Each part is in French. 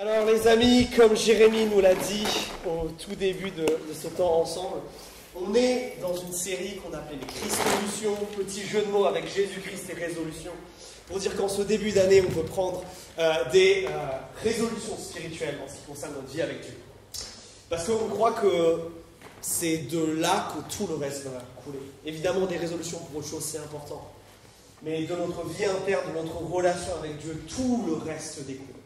Alors les amis, comme Jérémie nous l'a dit au tout début de, ce temps ensemble, on est dans une série qu'on appelait les Christolutions, petit jeu de mots avec Jésus-Christ et résolution, pour dire qu'en ce début d'année, on peut prendre euh, des euh, résolutions spirituelles en ce qui concerne notre vie avec Dieu. Parce qu'on croit que c'est de là que tout le reste va couler. Évidemment, des résolutions pour autre chose, c'est important. Mais de notre vie interne, de notre relation avec Dieu, tout le reste découle.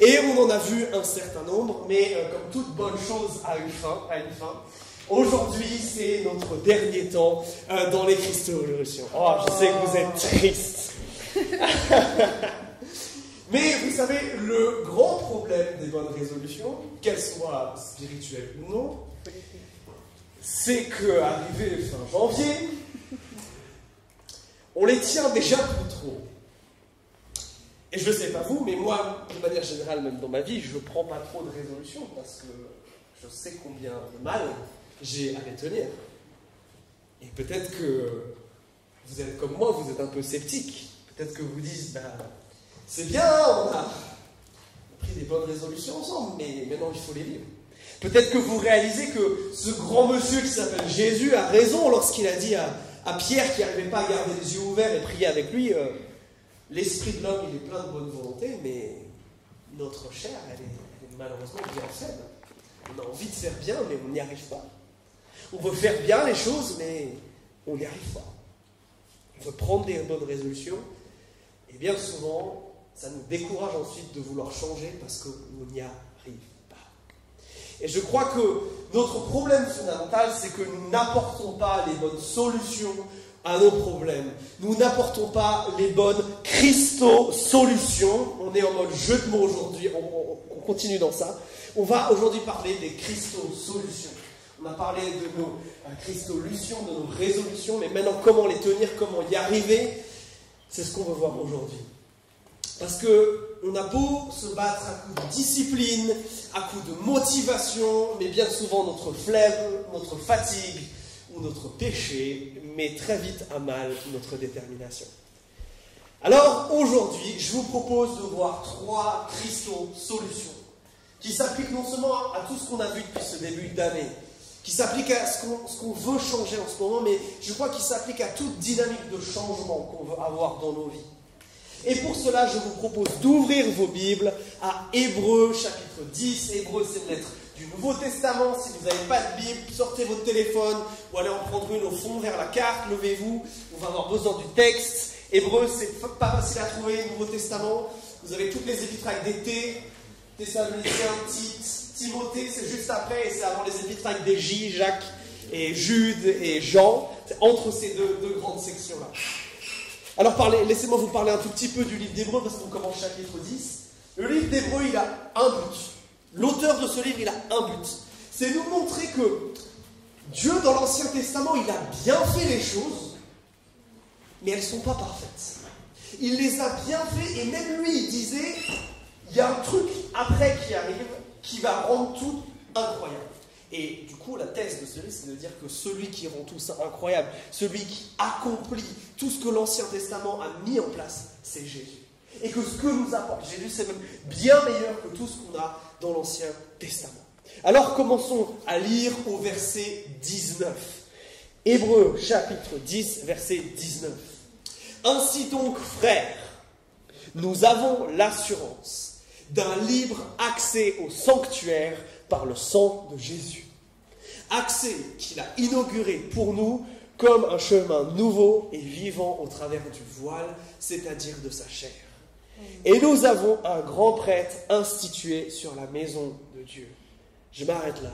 Et on en a vu un certain nombre, mais euh, comme toute bonne chose a une fin, a une fin. Aujourd'hui, c'est notre dernier temps euh, dans les Christologiens. Oh, je sais que vous êtes tristes. mais vous savez, le grand problème des bonnes résolutions, qu'elles soient spirituelles ou non, c'est qu'arrivé fin janvier, on les tient déjà plus trop. Et je ne sais pas vous, mais moi, de manière générale, même dans ma vie, je ne prends pas trop de résolutions parce que je sais combien de mal j'ai à les tenir. Et peut-être que vous êtes comme moi, vous êtes un peu sceptique. Peut-être que vous dites, ben, c'est bien, on a pris des bonnes résolutions ensemble, mais maintenant il faut les vivre. Peut-être que vous réalisez que ce grand monsieur qui s'appelle Jésus a raison lorsqu'il a dit à, à Pierre qui n'arrivait pas à garder les yeux ouverts et prier avec lui, euh, l'esprit de l'homme il est plein de bonne volonté, mais notre chair elle est, malheureusement bien faible. On a envie de faire bien, mais on n'y arrive pas. On veut faire bien les choses, mais on n'y arrive pas. On veut prendre des bonnes résolutions, et bien souvent, ça nous décourage ensuite de vouloir changer parce qu'on n'y arrive pas. Et je crois que notre problème fondamental, c'est que nous n'apportons pas les bonnes solutions à nos problèmes. Nous n'apportons pas les bonnes Christo-solutions. On est en mode jeu de mots aujourd'hui, on, on- on continue dans ça. On va aujourd'hui parler des Christo-solutions. On a parlé de nos euh, Christolutions, de nos résolutions, mais maintenant comment les tenir, comment y arriver, c'est ce qu'on veut voir aujourd'hui. Parce que on a beau se battre à coups de discipline, à coups de motivation, mais bien souvent notre flemme, notre fatigue ou notre péché met très vite à mal notre détermination. Alors aujourd'hui, je vous propose de voir trois Christo solutions qui s'appliquent non seulement à, tout ce qu'on a vu depuis ce début d'année, qui s'appliquent à ce qu'on qu'on veut changer en ce moment, mais je crois qu'ils s'appliquent à toute dynamique de changement qu'on veut avoir dans nos vies. Et pour cela, je vous propose d'ouvrir vos Bibles à Hébreux chapitre 10. Hébreux, c'est une lettre du Nouveau Testament. Si vous n'avez pas de Bible, sortez votre téléphone ou allez en prendre une au fond vers la carte, levez-vous. On va avoir besoin du texte. Hébreux, c'est pas facile à trouver, Nouveau Testament. Vous avez toutes les épîtres T. Thessaloniciens, Tite, Timothée, c'est juste après, et c'est avant les épîtres avec des J, Jacques et Jude et Jean. Entre ces deux, deux grandes sections-là. Alors laissez-moi vous parler un tout petit peu du livre d'Hébreu parce qu'on commence chapitre 10. Le livre d'Hébreu, il a un but. L'auteur de ce livre, il a un but. C'est nous montrer que Dieu, dans l'Ancien Testament, il a bien fait les choses, mais elles ne sont pas parfaites. Il les a bien fait et même lui, il disait, il y a un truc après qui arrive qui va rendre tout incroyable. Et du coup, la thèse de ce livre, c'est de dire que celui qui rend tout ça incroyable, celui qui accomplit tout ce que l'Ancien Testament a mis en place, c'est Jésus. Et que ce que nous apporte Jésus, c'est même bien meilleur que tout ce qu'on a dans l'Ancien Testament. Alors commençons à lire au verset 19. Hébreux chapitre 10, verset 19. Ainsi donc, frères, nous avons l'assurance d'un libre accès au sanctuaire par le sang de Jésus. Accès qu'il a inauguré pour nous comme un chemin nouveau et vivant au travers du voile, c'est-à-dire de sa chair. Et nous avons un grand prêtre institué sur la maison de Dieu. Je m'arrête là.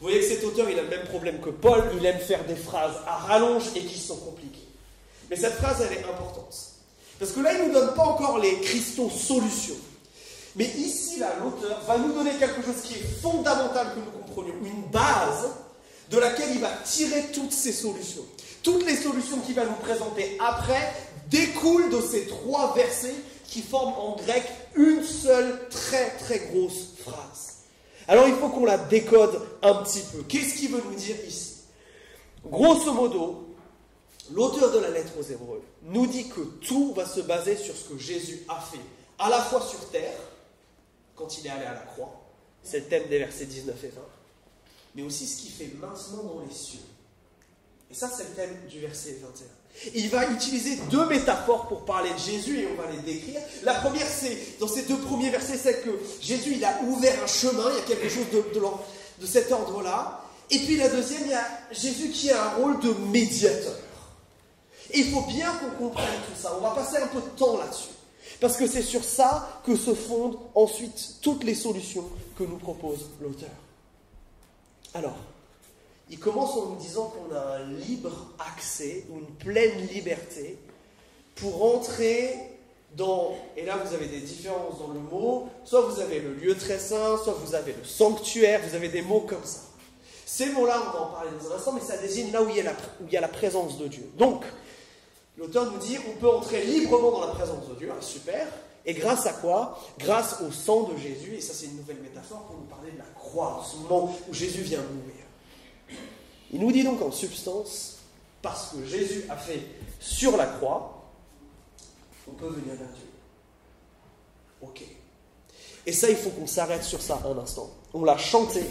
Vous voyez que cet auteur, il a le même problème que Paul, il aime faire des phrases à rallonge et qui sont compliquées. Mais cette phrase, elle est importante. Parce que là, il ne nous donne pas encore les cristaux solutions. Mais ici, là, l'auteur va nous donner quelque chose qui est fondamental que nous comprenions, une base de laquelle il va tirer toutes ces solutions. Toutes les solutions qu'il va nous présenter après découlent de ces trois versets qui forment en grec une seule très très grosse phrase. Alors il faut qu'on la décode un petit peu. Qu'est-ce qu'il veut nous dire ici? Grosso modo, l'auteur de la lettre aux Hébreux nous dit que tout va se baser sur ce que Jésus a fait, à la fois sur terre, quand quand il est allé à la croix. C'est le thème des versets 19 et 20. Mais aussi ce qu'il fait maintenant dans les cieux. Et ça, c'est le thème du verset 21. Il va utiliser deux métaphores pour parler de Jésus et on va les décrire. La première, c'est, dans ces deux premiers versets, c'est que Jésus, il a ouvert un chemin, il y a quelque chose de, de cet ordre-là. Et puis la deuxième, il y a Jésus qui a un rôle de médiateur. Et il faut bien qu'on comprenne tout ça. On va passer un peu de temps là-dessus. Parce que c'est sur ça que se fondent ensuite toutes les solutions que nous propose l'auteur. Alors, il commence en nous disant qu'on a un libre accès une pleine liberté pour entrer dans, et là vous avez des différences dans le mot, soit vous avez le lieu très saint, soit vous avez le sanctuaire, vous avez des mots comme ça. Ces mots-là, on va en parler dans un instant, mais ça désigne là où il y a la, où il y a la présence de Dieu. Donc, l'auteur nous dit, on peut entrer librement dans la présence de Dieu, ah, super, et grâce à quoi? Grâce au sang de Jésus, et ça c'est une nouvelle métaphore pour nous parler de la croix, ce moment où Jésus vient mourir. Il nous dit donc en substance, parce que Jésus a fait sur la croix, on peut venir vers Dieu. Ok. Et ça, il faut qu'on s'arrête sur ça un instant. On l'a chanté,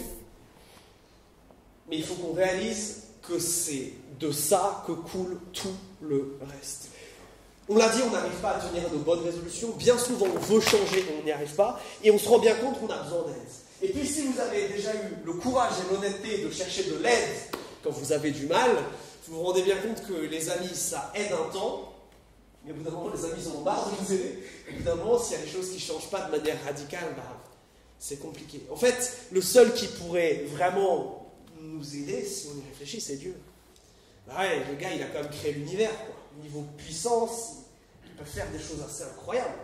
mais il faut qu'on réalise que c'est de ça que coule tout le reste. On l'a dit, on n'arrive pas à tenir nos bonnes résolutions. Bien souvent, on veut changer, mais on n'y arrive pas. Et on se rend bien compte qu'on a besoin d'aide. Et puis, si vous avez déjà eu le courage et l'honnêteté de chercher de l'aide quand vous avez du mal, vous vous rendez bien compte que les amis, ça aide un temps, mais au bout d'un moment, les amis ont marre de vous aider. Au s'il y a des choses qui ne changent pas de manière radicale, bah, c'est compliqué. En fait, le seul qui pourrait vraiment nous aider, si on y réfléchit, c'est Dieu. Bah ouais, le gars, il a quand même créé l'univers, quoi. Niveau puissance, il peut faire des choses assez incroyables.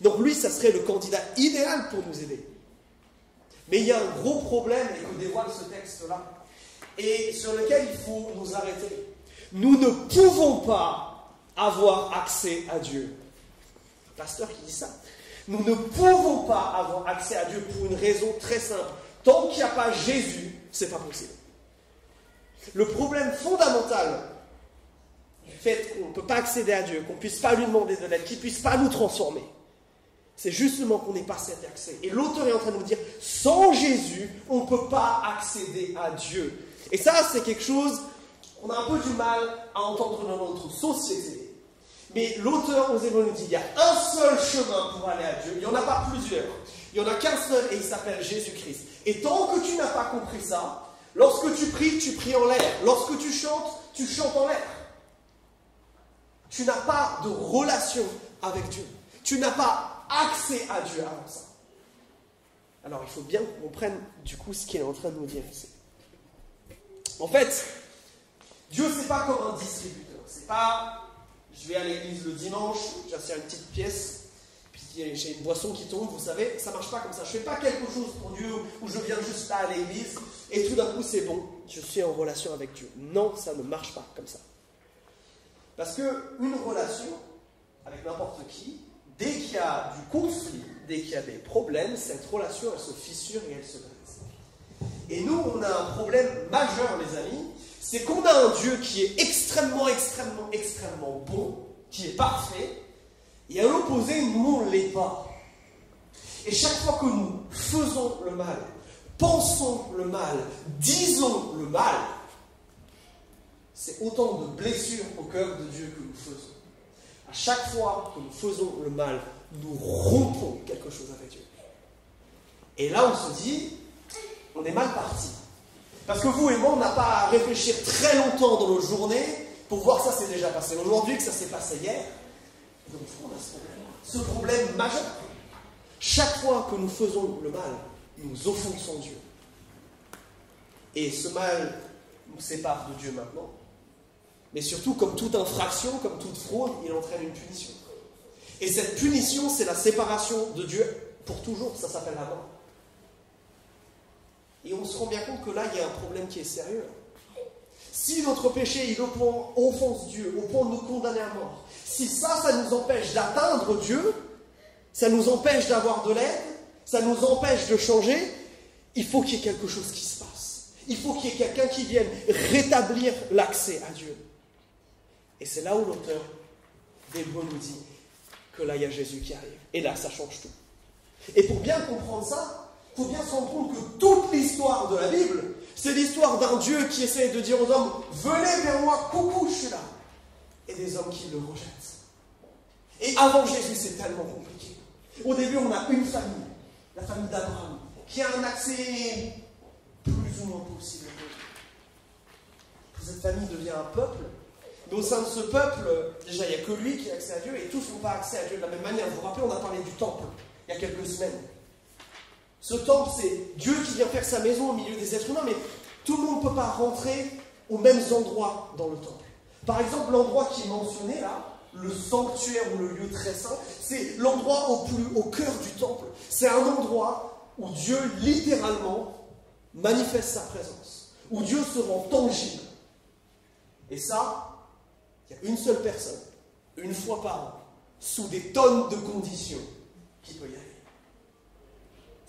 Donc lui, ça serait le candidat idéal pour nous aider. Mais il y a un gros problème et que dévoile ce texte-là et sur lequel il faut nous arrêter. Nous ne pouvons pas avoir accès à Dieu. pasteur qui dit ça. Nous ne pouvons pas avoir accès à Dieu pour une raison très simple. Tant qu'il n'y a pas Jésus, c'est pas possible. Le problème fondamental du fait qu'on ne peut pas accéder à Dieu, qu'on ne puisse pas lui demander de l'aide, qu'il ne puisse pas nous transformer, c'est justement qu'on n'ait pas cet accès. Et l'auteur est en train de nous dire, sans Jésus, on ne peut pas accéder à Dieu. Et ça, c'est quelque chose qu'on a un peu du mal à entendre dans notre société. Mais l'auteur aux Hébreux nous dit il y a un seul chemin pour aller à Dieu. Il n'y en a pas plusieurs. Il n'y en a qu'un seul et il s'appelle Jésus-Christ. Et tant que tu n'as pas compris ça, lorsque tu pries, tu pries en l'air. Lorsque tu chantes, tu chantes en l'air. Tu n'as pas de relation avec Dieu. Tu n'as pas accès à Dieu avant ça. Alors il faut bien qu'on comprenne du coup ce qu'il est en train de nous dire ici. En fait, Dieu, c'est pas comme un distributeur. C'est pas, je vais à l'église le dimanche, j'assieds une petite pièce, puis j'ai une boisson qui tombe, vous savez, ça marche pas comme ça. Je fais pas quelque chose pour Dieu où je viens juste là à l'église et tout d'un coup c'est bon, je suis en relation avec Dieu. Non, ça ne marche pas comme ça. Parce que une relation avec n'importe qui, dès qu'il y a du conflit, dès qu'il y a des problèmes, cette relation elle se fissure et elle se brise. Et nous, on a un problème majeur, les amis, c'est qu'on a un Dieu qui est extrêmement, extrêmement, extrêmement bon, qui est parfait, et à l'opposé, nous, on ne l'est pas. Et chaque fois que nous faisons le mal, pensons le mal, disons le mal, c'est autant de blessures au cœur de Dieu que nous faisons. À chaque fois que nous faisons le mal, nous rompons quelque chose avec Dieu. Et là, on se dit, on est mal parti. Parce que vous et moi, on n'a pas à réfléchir très longtemps dans nos journées pour voir ça s'est déjà passé aujourd'hui, que ça s'est passé hier. Donc on a ce problème, ce problème majeur. Chaque fois que nous faisons le mal, nous offensons Dieu. Et ce mal nous sépare de Dieu maintenant. Mais surtout, comme toute infraction, comme toute fraude, il entraîne une punition. Et cette punition, c'est la séparation de Dieu pour toujours. Ça s'appelle la mort. Et on se rend bien compte que là, il y a un problème qui est sérieux. Si notre péché, il offense Dieu au point de nous condamner à mort, si ça, ça nous empêche d'atteindre Dieu, ça nous empêche d'avoir de l'aide, ça nous empêche de changer, il faut qu'il y ait quelque chose qui se passe. Il faut qu'il y ait quelqu'un qui vienne rétablir l'accès à Dieu. Et c'est là où l'auteur des nous dit que là, il y a Jésus qui arrive. Et là, ça change tout. Et pour bien comprendre ça, faut bien se rendre compte que toute l'histoire de la Bible, c'est l'histoire d'un Dieu qui essaie de dire aux hommes Venez vers moi, coucou, je suis là. Et des hommes qui le rejettent. Et avant Jésus, c'est tellement compliqué. Au début, on a une famille, la famille d'Abraham, qui a un accès plus ou moins possible. Cette famille devient un peuple. Mais au sein de ce peuple, déjà, il n'y a que lui qui a accès à Dieu, et tous n'ont pas accès à Dieu de la même manière. Vous vous rappelez, on a parlé du temple il y a quelques semaines. Ce temple, c'est Dieu qui vient faire sa maison au milieu des êtres humains, mais tout le monde ne peut pas rentrer aux mêmes endroits dans le temple. Par exemple, l'endroit qui est mentionné là, le sanctuaire ou le lieu très saint, c'est l'endroit au plus au cœur du temple. C'est un endroit où Dieu littéralement manifeste sa présence, où Dieu se rend tangible. Et ça, il y a une seule personne, une fois par an, sous des tonnes de conditions, qui peut y aller.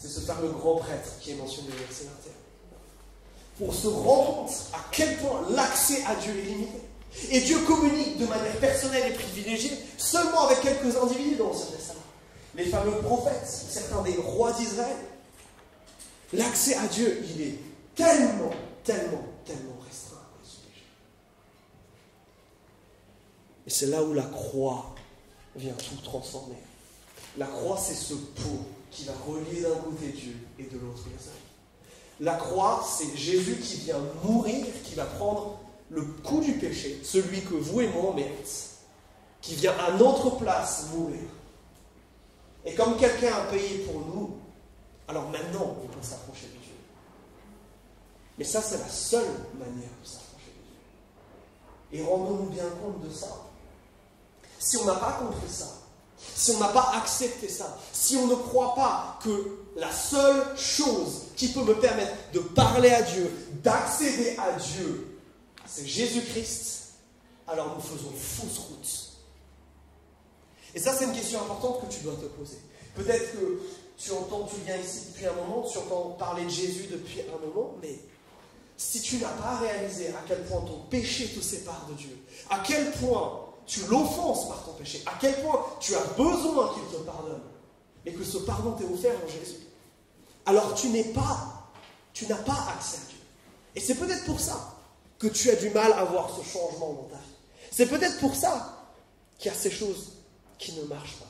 C'est ce fameux grand prêtre qui est mentionné au verset 21. Pour se rendre compte à quel point l'accès à Dieu est limité. Et Dieu communique de manière personnelle et privilégiée seulement avec quelques individus dans l'Ancien Testament. Les fameux prophètes, certains des rois d'Israël. L'accès à Dieu, il est tellement, tellement, tellement restreint. Et c'est là où la croix vient tout transformer. La croix, c'est ce pot qui va relier d'un côté Dieu et de l'autre les. La croix, c'est Jésus qui vient mourir, qui va prendre le coup du péché, celui que vous et moi on qui vient à notre place mourir. Et comme quelqu'un a payé pour nous, alors maintenant on peut s'approcher de Dieu. Mais ça, c'est la seule manière de s'approcher de Dieu. Et rendons-nous bien compte de ça. Si on n'a pas compris ça, si on n'a pas accepté ça, si on ne croit pas que la seule chose qui peut me permettre de parler à Dieu, d'accéder à Dieu, c'est Jésus-Christ, alors nous faisons fausse route. Et ça, c'est une question importante que tu dois te poser. Peut-être que tu entends, tu viens ici depuis un moment, tu entends parler de Jésus depuis un moment, mais si tu n'as pas réalisé à quel point ton péché te sépare de Dieu, à quel point tu l'offenses par ton péché, à quel point tu as besoin qu'il te pardonne, et que ce pardon t'est offert en Jésus, alors tu n'es pas, tu n'as pas accès à Dieu. Et c'est peut-être pour ça que tu as du mal à voir ce changement dans ta vie. C'est peut-être pour ça qu'il y a ces choses qui ne marchent pas.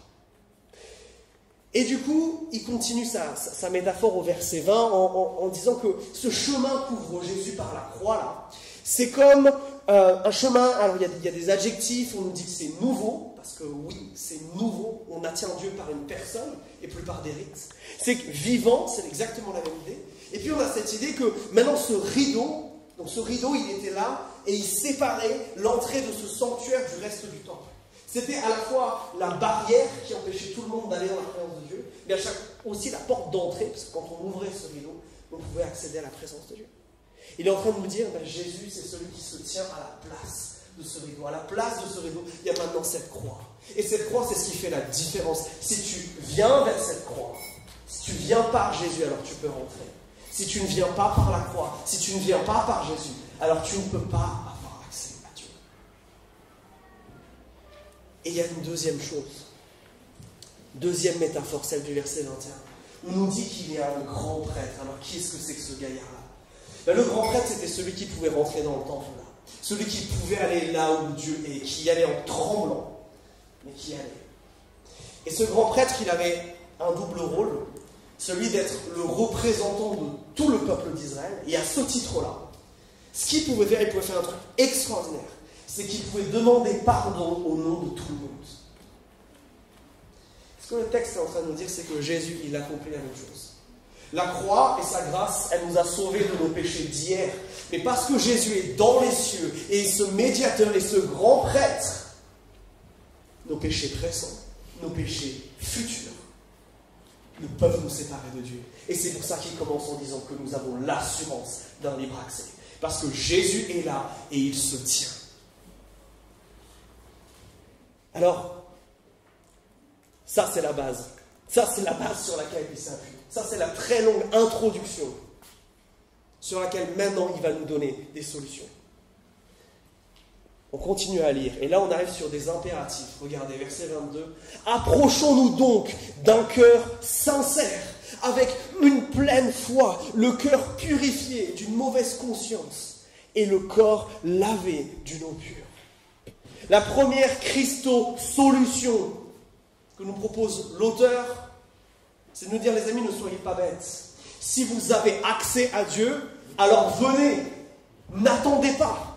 Et du coup, il continue sa, métaphore au verset 20 en, disant que ce chemin qu'ouvre Jésus par la croix, là, c'est comme euh, un chemin, alors il y, a, des adjectifs, on nous dit que c'est nouveau, parce que oui, c'est nouveau, on attire Dieu par une personne et plus par des rites. C'est vivant, c'est exactement la même idée. Et puis on a cette idée que maintenant ce rideau, donc ce rideau, il était là et il séparait l'entrée de ce sanctuaire du reste du temple. C'était à la fois la barrière qui empêchait tout le monde d'aller dans la présence de Dieu, mais à chaque, aussi la porte d'entrée, parce que quand on ouvrait ce rideau, on pouvait accéder à la présence de Dieu. Il est en train de nous dire, ben, Jésus, c'est celui qui se tient à la place de ce rideau. À la place de ce rideau, il y a maintenant cette croix. Et cette croix, c'est ce qui fait la différence. Si tu viens vers cette croix, si tu viens par Jésus, alors tu peux rentrer. Si tu ne viens pas par la croix, si tu ne viens pas par Jésus, alors tu ne peux pas avoir accès à Dieu. Et il y a une deuxième chose. Deuxième métaphore, celle du verset 21. On nous dit qu'il y a un grand prêtre. Alors qui est-ce que c'est que ce gaillard-là? Ben, Le grand prêtre, c'était celui qui pouvait rentrer dans le temple là. Celui qui pouvait aller là où Dieu est, qui y allait en tremblant, mais qui allait. Et ce grand prêtre, il avait un double rôle celui d'être le représentant de tout le peuple d'Israël. Et à ce titre-là, ce qu'il pouvait faire, il pouvait faire un truc extraordinaire. C'est qu'il pouvait demander pardon au nom de tout le monde. Ce que le texte est en train de nous dire, c'est que Jésus, il accomplit la même chose. La croix et sa grâce, elle nous a sauvés de nos péchés d'hier. Mais parce que Jésus est dans les cieux et ce médiateur et ce grand prêtre, nos péchés présents, nos péchés futurs, ne peuvent nous séparer de Dieu. Et c'est pour ça qu'il commence en disant que nous avons l'assurance d'un libre accès. Parce que Jésus est là et il se tient. Alors, ça c'est la base. Ça c'est la base sur laquelle il s'appuie. Ça c'est la très longue introduction sur laquelle maintenant il va nous donner des solutions. On continue à lire. Et là, on arrive sur des impératifs. Regardez, verset 22. Approchons-nous donc d'un cœur sincère, avec une pleine foi, le cœur purifié d'une mauvaise conscience et le corps lavé d'une eau pure. La première Christo-solution que nous propose l'auteur, c'est de nous dire, les amis, ne soyez pas bêtes. Si vous avez accès à Dieu, alors venez, n'attendez pas.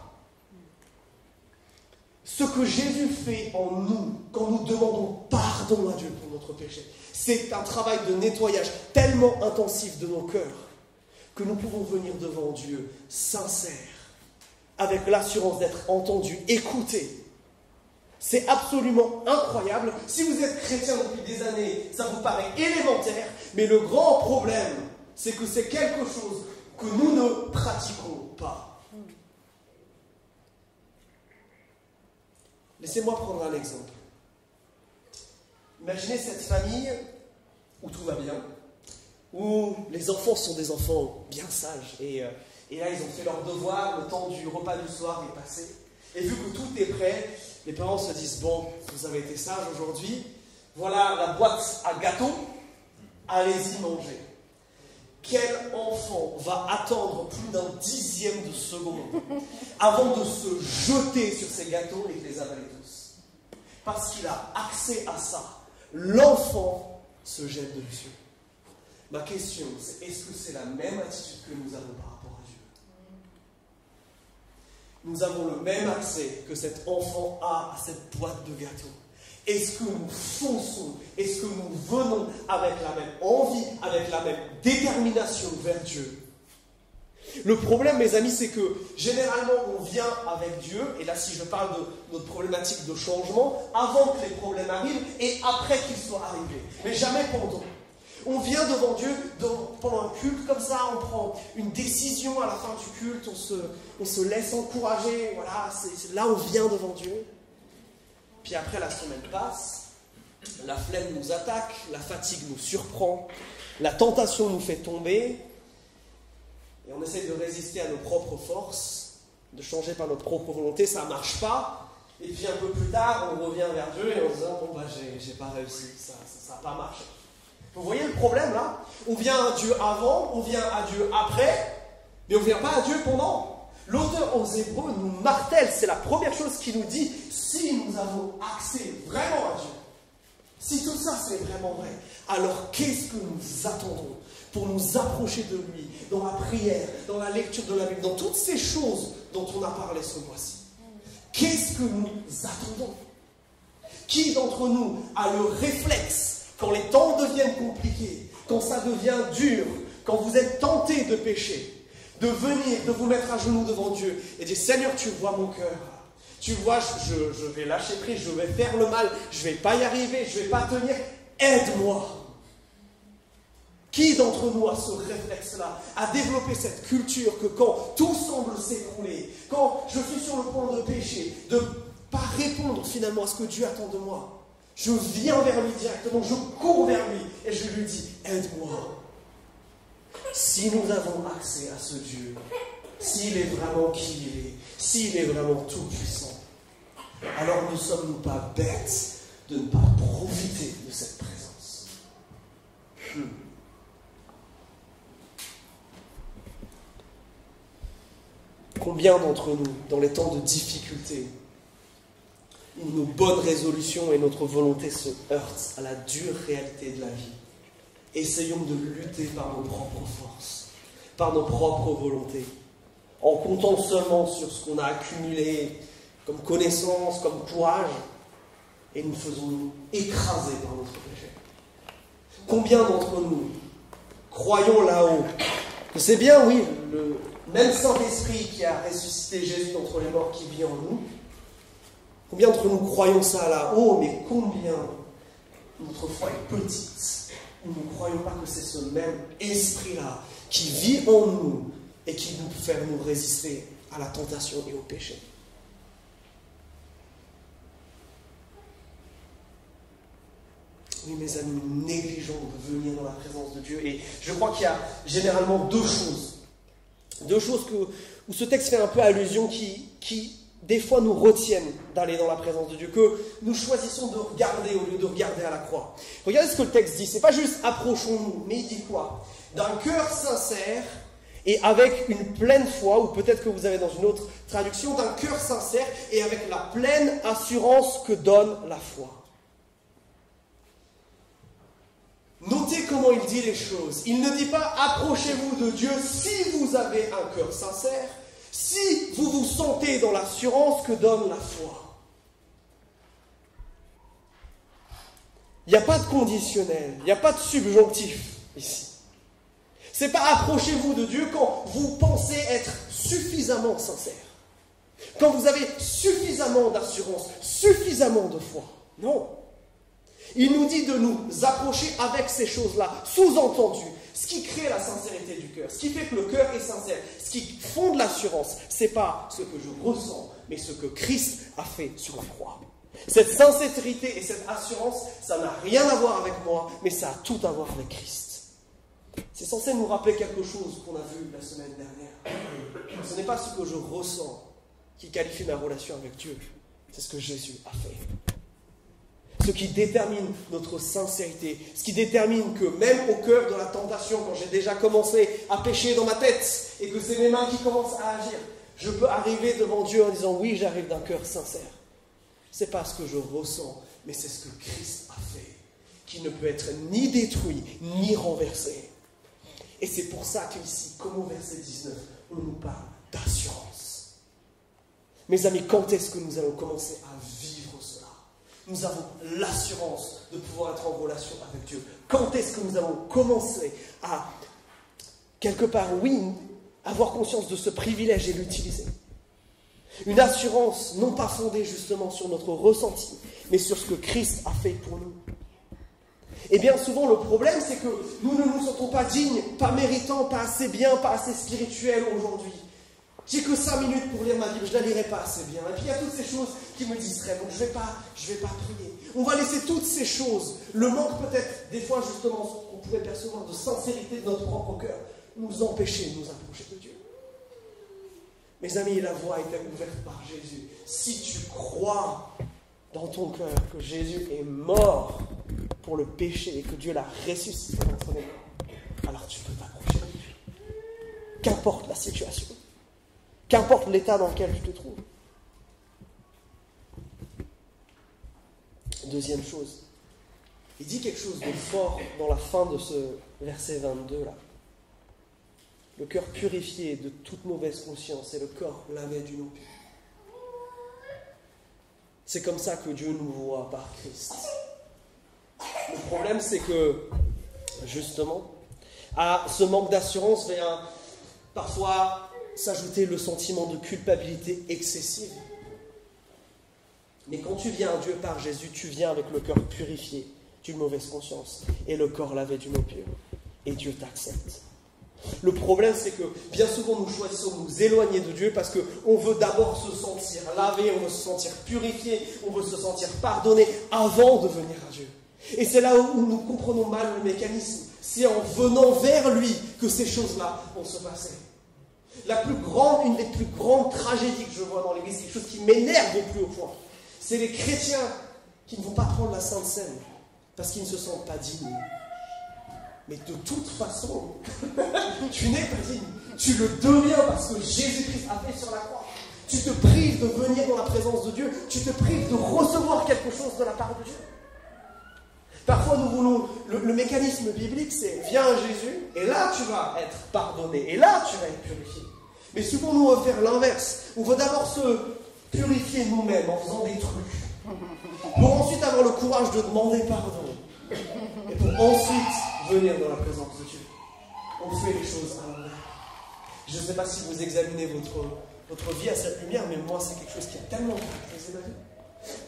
Ce que Jésus fait en nous, quand nous demandons pardon à Dieu pour notre péché, c'est un travail de nettoyage tellement intensif de nos cœurs que nous pouvons venir devant Dieu sincères, avec l'assurance d'être entendus, écoutés. C'est absolument incroyable. Si vous êtes chrétien depuis des années, ça vous paraît élémentaire, mais le grand problème, c'est que c'est quelque chose que nous ne pratiquons pas. Laissez-moi prendre un exemple. Imaginez cette famille où tout va bien, où les enfants sont des enfants bien sages, et, euh, là ils ont fait leur devoir, le temps du repas du soir est passé, et vu que tout est prêt, les parents se disent, bon, vous avez été sages aujourd'hui, voilà la boîte à gâteaux, allez-y manger. Quel enfant va attendre plus d'un dixième de seconde avant de se jeter sur ses gâteaux et de les avaler tous? Parce qu'il a accès à ça. L'enfant se jette dessus. Ma question, c'est est-ce que c'est la même attitude que nous avons Dieu Nous avons le même accès que cet enfant a à cette boîte de gâteaux. Est-ce que nous fonçons? Est-ce que nous venons avec la même envie, avec la même détermination vers Dieu? Le problème, mes amis, c'est que généralement, on vient avec Dieu, et là, si je parle de notre problématique de changement, avant que les problèmes arrivent et après qu'ils soient arrivés, mais jamais pendant. On vient devant Dieu pendant un culte comme ça, on prend une décision à la fin du culte, on se, laisse encourager, voilà, c'est là on vient devant Dieu. Puis après, la semaine passe, la flemme nous attaque, la fatigue nous surprend, la tentation nous fait tomber, et on essaie de résister à nos propres forces, de changer par notre propre volonté, ça ne marche pas. Et puis un peu plus tard, on revient vers Dieu et on se dit Bon, bah, j'ai pas réussi, ça n'a pas marché. Vous voyez le problème là On vient à Dieu avant, on vient à Dieu après, mais on ne vient pas à Dieu pendant. L'auteur aux Hébreux nous martèle, c'est la première chose qui nous dit, si nous avons accès vraiment à Dieu, si tout ça c'est vraiment vrai, alors qu'est-ce que nous attendons pour nous approcher de lui dans la prière, dans la lecture de la Bible, dans toutes ces choses dont on a parlé ce mois-ci? Qu'est-ce que nous attendons? Qui d'entre nous a le réflexe, quand les temps deviennent compliqués, quand ça devient dur, quand vous êtes tenté de pécher, de venir, de vous mettre à genoux devant Dieu et dire Seigneur, tu vois mon cœur. Tu vois, je, vais lâcher prise, je vais faire le mal, je ne vais pas y arriver, je ne vais pas tenir. Aide-moi. Qui d'entre nous a ce réflexe-là, a développé cette culture que quand tout semble s'écrouler, quand je suis sur le point de pécher, de ne pas répondre finalement à ce que Dieu attend de moi, je viens vers lui directement, je cours vers lui et je lui dis, aide-moi. Si nous avons accès à ce Dieu, s'il est vraiment qui il est, s'il est vraiment tout puissant, alors ne sommes-nous pas bêtes de ne pas profiter de cette présence hmm. Combien d'entre nous, dans les temps de difficulté, où nos bonnes résolutions et notre volonté se heurtent à la dure réalité de la vie, essayons de lutter par nos propres forces, par nos propres volontés, en comptant seulement sur ce qu'on a accumulé comme connaissance, comme courage, et nous faisons nous écraser par notre péché. Combien d'entre nous croyons là-haut que c'est bien, oui, le même Saint-Esprit qui a ressuscité Jésus d'entre les morts qui vit en nous Combien d'entre nous croyons ça là-haut, mais combien notre foi est petite nous ne croyons pas que c'est ce même esprit-là qui vit en nous et qui nous fait nous résister à la tentation et au péché. Oui, mes amis, nous négligeons de venir dans la présence de Dieu. Et je crois qu'il y a généralement deux choses. Deux choses que, où ce texte fait un peu allusion qui des fois nous retiennent d'aller dans la présence de Dieu, que nous choisissons de regarder au lieu de regarder à la croix. Regardez ce que le texte dit. C'est pas juste approchons-nous, mais il dit quoi? D'un cœur sincère et avec une pleine foi, ou peut-être que vous avez dans une autre traduction, d'un cœur sincère et avec la pleine assurance que donne la foi. Notez comment il dit les choses. Il ne dit pas approchez-vous de Dieu si vous avez un cœur sincère, si vous vous sentez dans l'assurance que donne la foi. Il n'y a pas de conditionnel, il n'y a pas de subjonctif ici. C'est pas approchez-vous de Dieu quand vous pensez être suffisamment sincère. Quand vous avez suffisamment d'assurance, suffisamment de foi. Non. Il nous dit de nous approcher avec ces choses-là, sous-entendu. Ce qui crée la sincérité du cœur, ce qui fait que le cœur est sincère, ce qui fonde l'assurance, c'est pas ce que je ressens, mais ce que Christ a fait sur la croix. Cette sincérité et cette assurance, ça n'a rien à voir avec moi, mais ça a tout à voir avec Christ. C'est censé nous rappeler quelque chose qu'on a vu la semaine dernière. Ce n'est pas ce que je ressens qui qualifie ma relation avec Dieu, c'est ce que Jésus a fait ce qui détermine notre sincérité, ce qui détermine que même au cœur de la tentation, quand j'ai déjà commencé à pécher dans ma tête et que c'est mes mains qui commencent à agir, je peux arriver devant Dieu en disant oui, j'arrive d'un cœur sincère. C'est pas ce que je ressens, mais c'est ce que Christ a fait, qui ne peut être ni détruit ni renversé. Et c'est pour ça qu'ici, comme au verset 19, on nous parle d'assurance. Mes amis, quand est-ce que nous allons commencer à vivre nous avons l'assurance de pouvoir être en relation avec Dieu. Quand est-ce que nous allons commencer à, quelque part, oui, avoir conscience de ce privilège et l'utiliser? Une assurance non pas fondée justement sur notre ressenti, mais sur ce que Christ a fait pour nous. Et bien souvent, le problème, c'est que nous ne nous sentons pas dignes, pas méritants, pas assez bien, pas assez spirituels aujourd'hui. J'ai que 5 minutes pour lire ma Bible, je ne la lirai pas assez bien. Et puis il y a toutes ces choses qui me distraient, donc je ne vais, pas, vais pas prier. On va laisser toutes ces choses, le manque peut-être des fois justement qu'on pourrait percevoir de sincérité de notre propre cœur, nous empêcher de nous approcher de Dieu. Mes amis, la voie est ouverte par Jésus. Si tu crois dans ton cœur que Jésus est mort pour le péché et que Dieu l'a ressuscité dans ton alors tu peux t'approcher de Dieu. Qu'importe la situation. Qu'importe l'état dans lequel tu te trouves. Deuxième chose, il dit quelque chose de fort dans la fin de ce verset 22 là. Le cœur purifié de toute mauvaise conscience et le corps lavé d'une eau. C'est comme ça que Dieu nous voit par Christ. Le problème, c'est que, justement, à ce manque d'assurance vient parfois s'ajouter le sentiment de culpabilité excessive. Mais quand tu viens à Dieu par Jésus, tu viens avec le cœur purifié d'une mauvaise conscience et le corps lavé d'une eau pure. Et Dieu t'accepte. Le problème, c'est que bien souvent, nous choisissons de nous éloigner de Dieu parce qu'on veut d'abord se sentir lavé, on veut se sentir purifié, on veut se sentir pardonné avant de venir à Dieu. Et c'est là où nous comprenons mal le mécanisme. C'est en venant vers lui que ces choses-là vont se passer. La plus grande, une des plus grandes tragédies que je vois dans l'Église, quelque chose qui m'énerve au plus haut point, c'est les chrétiens qui ne vont pas prendre la Sainte Seine parce qu'ils ne se sentent pas dignes. Mais de toute façon, tu n'es pas digne. Tu le deviens parce que Jésus-Christ a fait sur la croix. Tu te prives de venir dans la présence de Dieu. Tu te prives de recevoir quelque chose de la part de Dieu. Parfois, nous voulons. Le, le mécanisme biblique, c'est viens à Jésus, et là, tu vas être pardonné, et là, tu vas être purifié. Mais souvent, nous, on veut faire l'inverse. On veut d'abord se purifier nous-mêmes en faisant des trucs, pour ensuite avoir le courage de demander pardon, et pour ensuite venir dans la présence de Dieu. On fait les choses à l'envers. Je ne sais pas si vous examinez votre, votre vie à cette lumière, mais moi, c'est quelque chose qui a tellement caractérisé ma vie.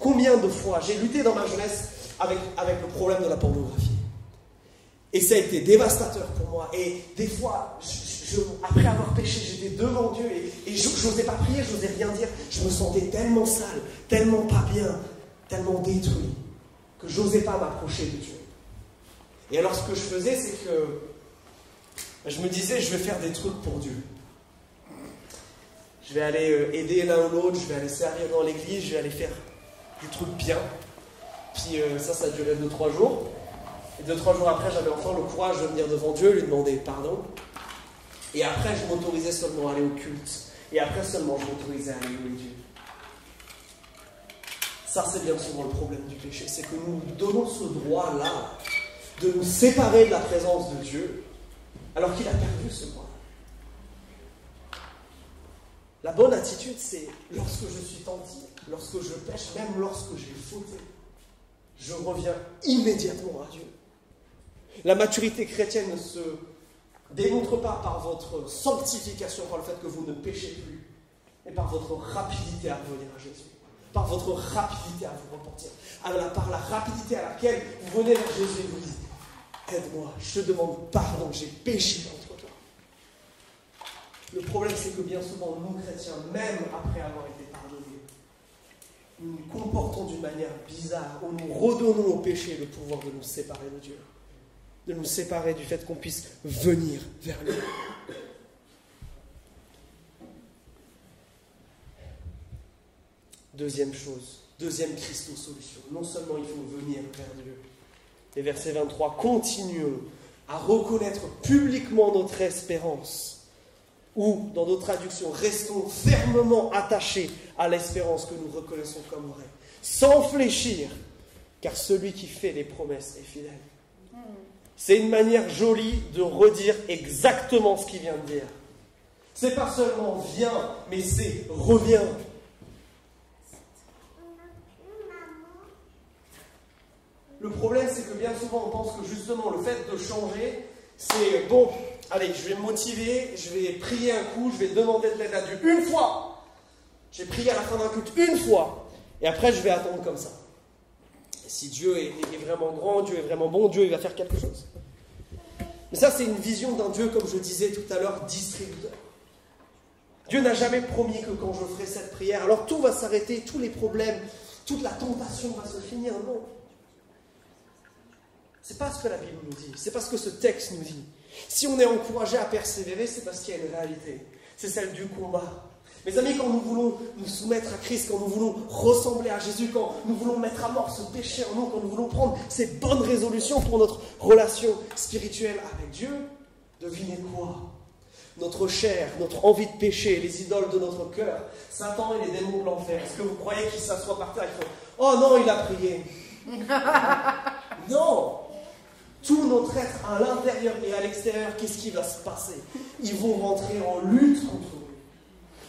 Combien de fois j'ai lutté dans ma jeunesse avec, avec le problème de la pornographie Et ça a été dévastateur pour moi. Et des fois, après avoir péché, j'étais devant Dieu et, je n'osais pas prier, je n'osais rien dire. Je me sentais tellement sale, tellement pas bien, tellement détruit, que je n'osais pas m'approcher de Dieu. Et alors ce que je faisais, c'est que je me disais, je vais faire des trucs pour Dieu. Je vais aller euh, aider l'un ou l'autre, je vais aller servir dans l'église, je vais aller faire des trucs bien. Puis euh, ça, ça duré 2-3 jours. Et 2-3 jours après, j'avais enfin le courage de venir devant Dieu, lui demander pardon. Et après, je m'autorisais seulement à aller au culte. Et après seulement, je m'autorisais à aller louer Dieu. Ça, c'est bien souvent le problème du péché. C'est que nous donnons ce droit-là de nous séparer de la présence de Dieu, alors qu'il a perdu ce droit. La bonne attitude, c'est lorsque je suis tenté, lorsque je pêche, même lorsque j'ai fauté, je reviens immédiatement à Dieu. La maturité chrétienne ne se démontre pas par votre sanctification, par le fait que vous ne péchez plus, mais par votre rapidité à revenir à Jésus, par votre rapidité à vous repentir, par la rapidité à laquelle vous venez vers Jésus et vous dites Aide-moi, je te demande pardon, j'ai péché contre toi. Le problème, c'est que bien souvent, nous chrétiens, même après avoir été pardonnés, nous nous comportons d'une manière bizarre, où nous redonnons au péché le pouvoir de nous séparer de Dieu de nous séparer du fait qu'on puisse venir vers lui. Deuxième chose, deuxième Christo solution. Non seulement il faut venir vers Dieu. Et verset 23, continuons à reconnaître publiquement notre espérance. Ou, dans d'autres traductions, restons fermement attachés à l'espérance que nous reconnaissons comme vraie, sans fléchir, car celui qui fait les promesses est fidèle. C'est une manière jolie de redire exactement ce qu'il vient de dire. C'est pas seulement viens, mais c'est reviens. Le problème, c'est que bien souvent, on pense que justement, le fait de changer, c'est bon, allez, je vais me motiver, je vais prier un coup, je vais demander de l'aide à Dieu une fois. J'ai prié à la fin d'un culte une fois, et après, je vais attendre comme ça si Dieu est, vraiment grand, Dieu est vraiment bon, Dieu il va faire quelque chose. Mais ça, c'est une vision d'un Dieu, comme je disais tout à l'heure, distributeur. Dieu n'a jamais promis que quand je ferai cette prière, alors tout va s'arrêter, tous les problèmes, toute la tentation va se finir. Non. C'est pas ce que la Bible nous dit, c'est pas ce que ce texte nous dit. Si on est encouragé à persévérer, c'est parce qu'il y a une réalité. C'est celle du combat. Mes amis, quand nous voulons nous soumettre à Christ, quand nous voulons ressembler à Jésus, quand nous voulons mettre à mort ce péché en nous, quand nous voulons prendre ces bonnes résolutions pour notre relation spirituelle avec Dieu, devinez quoi? Notre chair, notre envie de pécher, les idoles de notre cœur, Satan et les démons de l'enfer, est-ce que vous croyez qu'ils s'assoient par terre et font Oh non, il a prié? Non. Tout notre être à l'intérieur et à l'extérieur, qu'est-ce qui va se passer? Ils vont rentrer en lutte contre nous.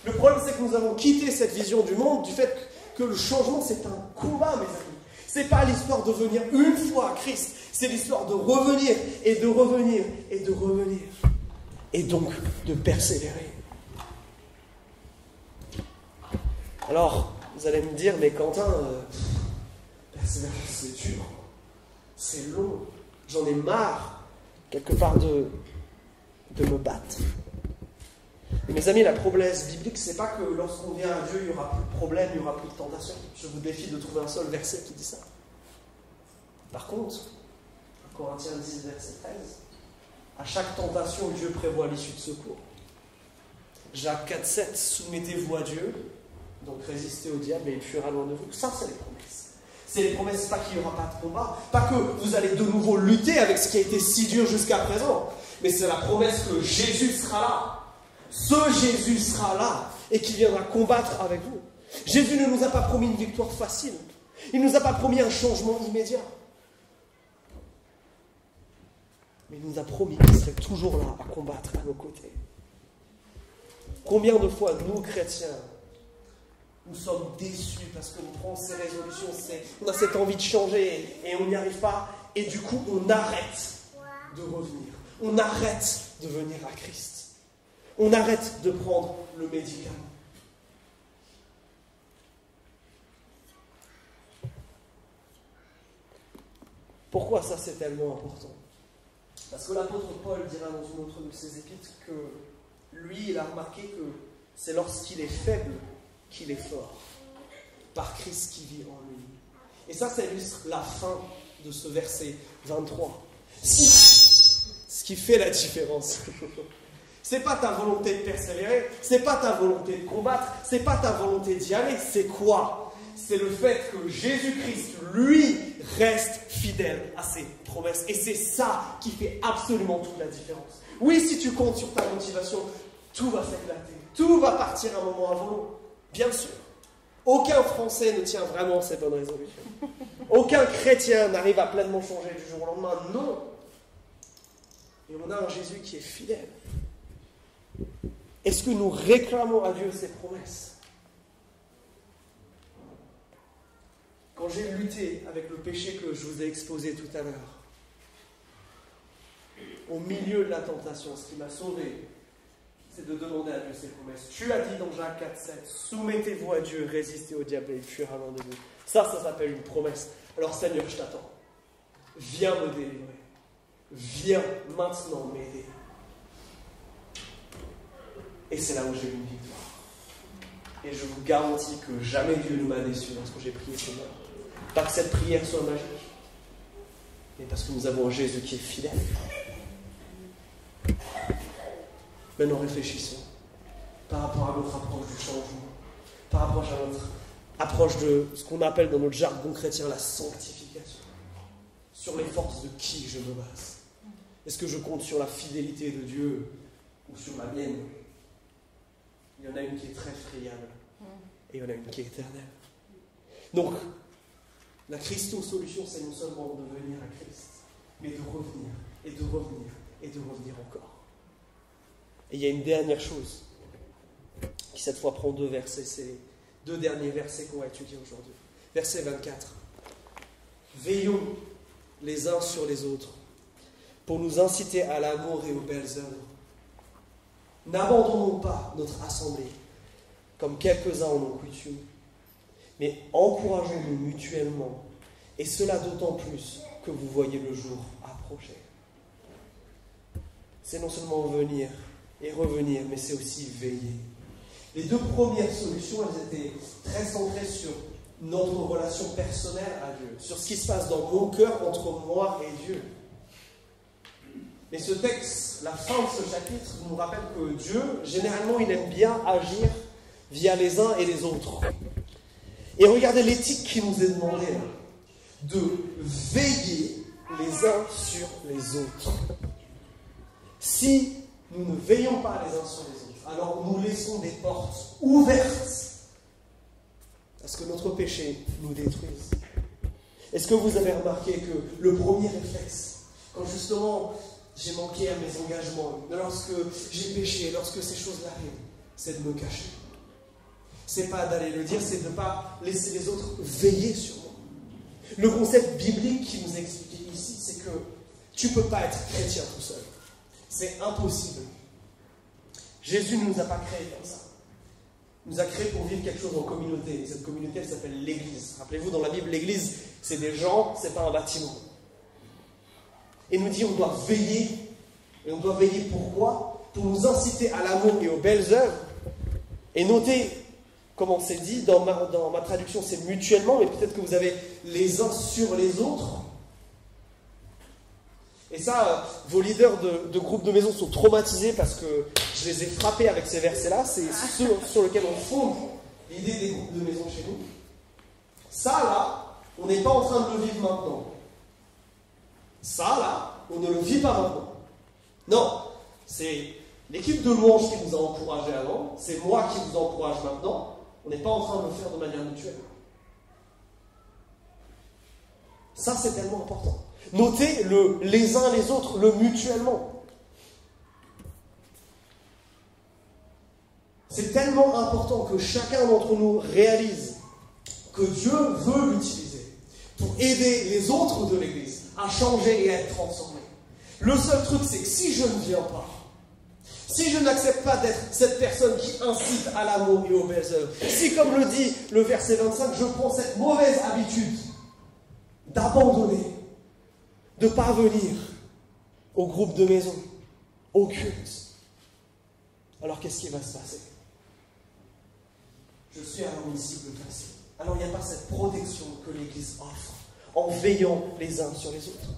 Le problème, c'est que nous avons quitté cette vision du monde du fait que le changement, c'est un combat, mes amis. C'est pas l'histoire de venir une fois à Christ, c'est l'histoire de revenir et de revenir et de revenir. Et donc de persévérer. Alors, vous allez me dire, mais Quentin, euh, persévérer, c'est dur, c'est long, j'en ai marre, quelque part, de, de me battre mes amis, la promesse biblique, c'est pas que lorsqu'on vient à Dieu, il n'y aura plus de problème, il n'y aura plus de tentation. Je vous défie de trouver un seul verset qui dit ça. Par contre, Corinthiens 10, verset 13, à chaque tentation, Dieu prévoit l'issue de secours. Jacques 4, 7, soumettez-vous à Dieu, donc résistez au diable et il fuira loin de vous. Ça, c'est les promesses. C'est les promesses, pas qu'il n'y aura pas de combat, pas que vous allez de nouveau lutter avec ce qui a été si dur jusqu'à présent, mais c'est la promesse que Jésus sera là ce Jésus sera là et qui viendra combattre avec vous. Jésus ne nous a pas promis une victoire facile. Il ne nous a pas promis un changement immédiat. Mais il nous a promis qu'il serait toujours là à combattre à nos côtés. Combien de fois, nous, chrétiens, nous sommes déçus parce que nous prenons ces résolutions, on a cette envie de changer et on n'y arrive pas, et du coup, on arrête de revenir. On arrête de venir à Christ on arrête de prendre le médicament. Pourquoi ça c'est tellement important? Parce que l'apôtre Paul dira dans une autre de ses épîtres que lui, il a remarqué que c'est lorsqu'il est faible qu'il est fort, par Christ qui vit en lui. Et ça, ça illustre la fin de ce verset 23. Ce qui fait la différence, C'est pas ta volonté de persévérer, c'est pas ta volonté de combattre, c'est pas ta volonté d'y aller, c'est quoi? C'est le fait que Jésus-Christ, lui, reste fidèle à ses promesses. Et c'est ça qui fait absolument toute la différence. Oui, si tu comptes sur ta motivation, tout va s'éclater, tout va partir un moment volo, bien sûr. Aucun Français ne tient vraiment ses bonnes résolutions. Aucun chrétien n'arrive à pleinement changer du jour au lendemain. Non. Et on a un Jésus qui est fidèle. Est-ce que nous réclamons à Dieu ses promesses? Quand j'ai lutté avec le péché que je vous ai exposé tout à l'heure, au milieu de la tentation, ce qui m'a sauvé, c'est de demander à Dieu ses promesses. Tu as dit dans Jacques 4, 7, soumettez-vous à Dieu, résistez au diable et il fuira loin de. Ça, ça s'appelle une promesse. Alors Seigneur, je t'attends. Viens me délivrer. Viens maintenant m'aider. Et c'est là où j'ai eu une victoire. Et je vous garantis que jamais Dieu ne m'a déçu lorsque j'ai prié Seigneur. Pas que cette prière soit magique, mais parce que nous avons un Jésus qui est fidèle. Maintenant, réfléchissons par rapport à notre approche du changement, par rapport à notre approche de ce qu'on appelle dans notre jargon chrétien la sanctification. Sur les forces de qui je me base Est-ce que je compte sur la fidélité de Dieu ou sur la mienne? Il y en a une qui est très friable et il y en a une qui est éternelle. Donc, la Christo-solution, c'est non seulement de venir à Christ, mais de revenir, et de revenir, et de revenir encore. Et il y a une dernière chose qui cette fois prend deux versets, c'est les deux derniers versets qu'on va étudier aujourd'hui. Verset 24. Veillons les uns sur les autres pour nous inciter à l'amour et aux belles œuvres. N'abandonnons pas notre assemblée comme quelques-uns en ont coutume, mais encourageons-nous mutuellement, et cela d'autant plus que vous voyez le jour approcher. C'est non seulement venir et revenir, mais c'est aussi veiller. Les deux premières solutions, elles étaient très centrées sur notre relation personnelle à Dieu, sur ce qui se passe dans mon cœur entre moi et Dieu. Mais ce texte, la fin de ce chapitre, nous rappelle que Dieu, généralement, il aime bien agir via les uns et les autres. Et regardez l'éthique qui nous est demandée de veiller les uns sur les autres. Si nous ne veillons pas les uns sur les autres, alors nous laissons des portes ouvertes à ce que notre péché nous détruise? Est-ce que vous avez remarqué que le premier réflexe, quand justement j'ai manqué à mes engagements, lorsque j'ai péché, lorsque ces choses arrivent, c'est de me cacher. C'est pas d'aller le dire, c'est de ne pas laisser les autres veiller sur moi. Le concept biblique qui nous est expliqué ici, c'est que tu ne peux pas être chrétien tout seul. C'est impossible. Jésus ne nous a pas créés comme ça. Il nous a créés pour vivre quelque chose en communauté. cette communauté, elle s'appelle l'Église. Rappelez-vous, dans la Bible, l'Église, c'est des gens, c'est pas un bâtiment. Et nous dit, on doit veiller. Et on doit veiller pourquoi? Pour nous inciter à l'amour et aux belles œuvres. Et notez, comment c'est dit, dans ma, dans ma traduction, c'est mutuellement, mais peut-être que vous avez les uns sur les autres. Et ça, vos leaders de, de groupes de maison sont traumatisés parce que je les ai frappés avec ces versets-là. C'est ceux sur lesquels on fonde l'idée des groupes de maison chez nous. Ça, là, on n'est pas en train de le vivre maintenant. Ça, là, on ne le vit pas maintenant. Non, c'est l'équipe de louange qui nous a encouragés avant, c'est moi qui vous encourage maintenant. On n'est pas en train de le faire de manière mutuelle. Ça, c'est tellement important. Notez le les uns les autres, le mutuellement. C'est tellement important que chacun d'entre nous réalise que Dieu veut l'utiliser pour aider les autres de l'Église à changer et à être transformés. Le seul truc, c'est que si je ne viens pas, si je n'accepte pas d'être cette personne qui incite à l'amour et aux belles œuvres, si, comme le dit le verset 25, je prends cette mauvaise habitude d'abandonner, de parvenir au groupe de maison, au culte. Alors qu'est-ce qui va se passer? Je suis à un cible facile. Alors il n'y a pas cette protection que l'Église offre en veillant les uns sur les autres.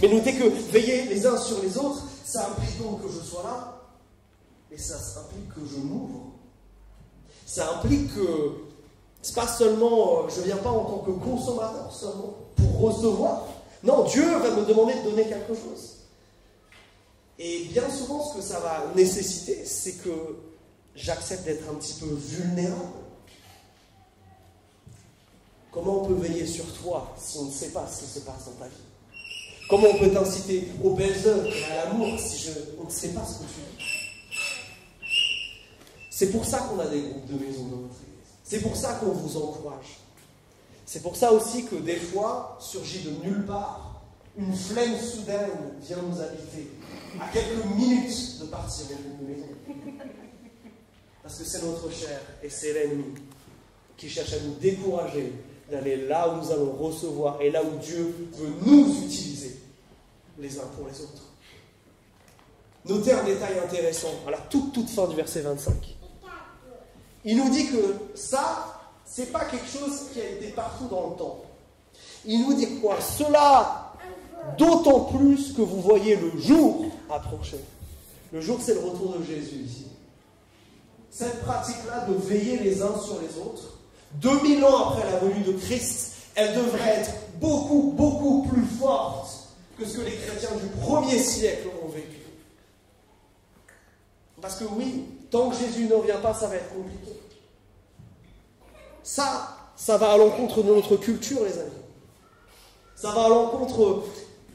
Mais notez que veiller les uns sur les autres, ça implique donc que je sois là, Et ça implique que je m'ouvre. Ça implique que c'est pas seulement, euh, je viens pas en tant que consommateur seulement pour recevoir. Non, Dieu va me demander de donner quelque chose. Et bien souvent, ce que ça va nécessiter, c'est que j'accepte d'être un petit peu vulnérable. Comment on peut veiller sur toi si on ne sait pas ce qui se passe dans ta vie? Comment on peut t'inciter aux belles œuvres et à l'amour si je, on ne sait pas ce que tu vis? C'est pour ça qu'on a des groupes de maison dans notre église. C'est pour ça qu'on vous encourage. C'est pour ça aussi que des fois surgit de nulle part une flemme soudaine vient nous habiter à quelques minutes de partir de maison. Parce que c'est notre chair et c'est l'ennemi qui cherche à nous décourager d'aller là où nous allons recevoir et là où Dieu veut nous utiliser les uns pour les autres. Notez un détail intéressant à la toute, toute fin du verset 25. Il nous dit que ça, c'est pas quelque chose qui a été partout dans le temps. Il nous dit quoi? Cela, d'autant plus que vous voyez le jour approcher. Le jour, c'est le retour de Jésus ici. Cette pratique-là de veiller les uns sur les autres, 2000 ans après la venue de Christ, elle devrait être beaucoup, beaucoup plus forte que ce que les chrétiens du premier siècle ont vécu. Parce que oui, tant que Jésus ne revient pas, ça va être compliqué. Ça, ça va à l'encontre de notre culture, les amis. Ça va à l'encontre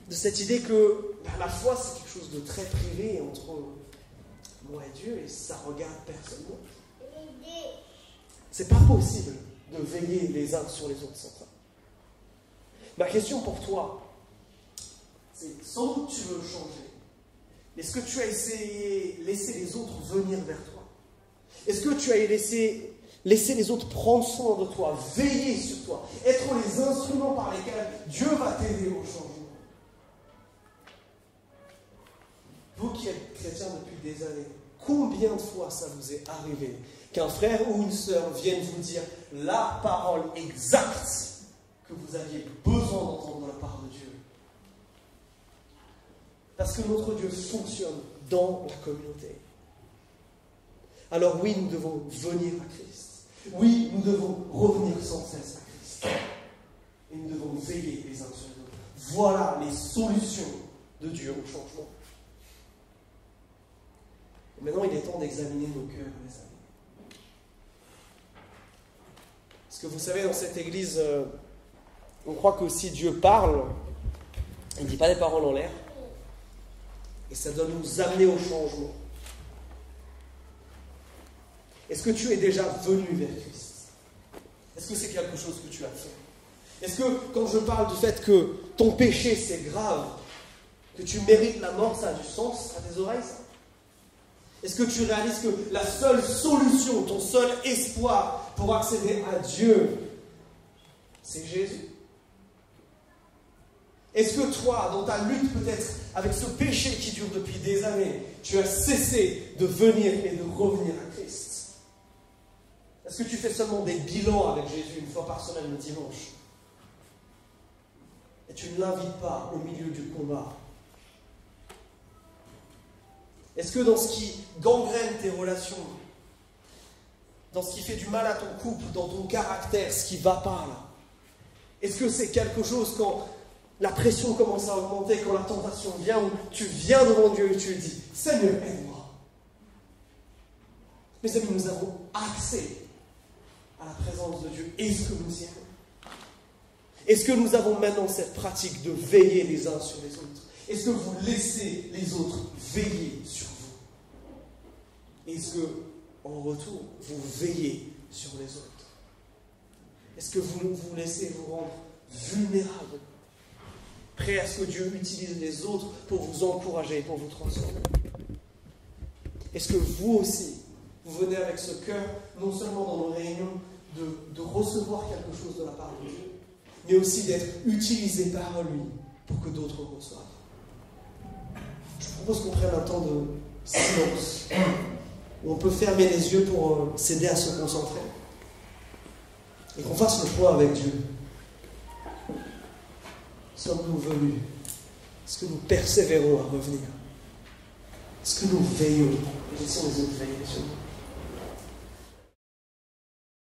de cette idée que bah, la foi, c'est quelque chose de très privé entre moi et Dieu et ça regarde personne. C'est pas possible de veiller les uns sur les autres sans ça. Ma question pour toi, c'est sans doute tu veux changer. Est-ce que tu as essayé laisser les autres venir vers toi? Est-ce que tu as laissé laisser les autres prendre soin de toi, veiller sur toi, être les instruments par lesquels Dieu va t'aider au changement? Vous qui êtes chrétien depuis des années, combien de fois ça vous est arrivé qu'un frère ou une sœur vienne vous dire la parole exacte que vous aviez besoin d'entendre de la part de Dieu Parce que notre Dieu fonctionne dans la communauté. Alors oui, nous devons venir à Christ. Oui, nous devons revenir sans cesse à Christ. Et nous devons veiller les uns sur les autres. Voilà les solutions de Dieu au changement. maintenant, il est temps d'examiner nos cœurs, les amis. Parce vous savez, dans cette église, euh, on croit que si Dieu parle, il ne dit pas des paroles en l'air. Et ça doit nous amener au changement. Est-ce que tu es déjà venu vers Christ? Est-ce que c'est quelque chose que tu as fait? Est-ce que quand je parle du fait que ton péché c'est grave, que tu mérites la mort, ça a du sens à tes oreilles Est-ce que tu réalises que la seule solution, ton seul espoir pour accéder à Dieu, c'est Jésus? Est-ce que toi, dans ta lutte peut-être avec ce péché qui dure depuis des années, tu as cessé de venir et de revenir à Christ? Est-ce que tu fais seulement des bilans avec Jésus une fois par semaine le dimanche? Et tu ne l'invites pas au milieu du combat Est-ce que dans ce qui gangrène tes relations, dans ce qui fait du mal à ton couple, dans ton caractère, ce qui va pas là, est-ce que c'est quelque chose quand la pression commence à augmenter, quand la tentation vient, où tu viens devant Dieu et tu lui dis Seigneur, aide-moi. Mes amis, nous avons accès à la présence de Dieu. Est-ce que nous y allons? Est-ce que nous avons maintenant cette pratique de veiller les uns sur les autres? Est-ce que vous laissez les autres veiller sur vous? Est-ce que, en retour, vous veillez sur les autres? Est-ce que vous vous laissez vous rendre vulnérable Prêt à ce que Dieu utilise les autres pour vous encourager, pour vous transformer? Est-ce que vous aussi, vous venez avec ce cœur, non seulement dans nos réunions, de, recevoir quelque chose de la part de Dieu, mais aussi d'être utilisé par lui pour que d'autres reçoivent? Je propose qu'on prenne un temps de silence, où on peut fermer les yeux pour euh, s'aider à se concentrer, et qu'on fasse le point avec Dieu. Sommes-nous venus? Est-ce que nous persévérons à revenir? Est-ce que nous veillons? Laissons les autres veiller sur nous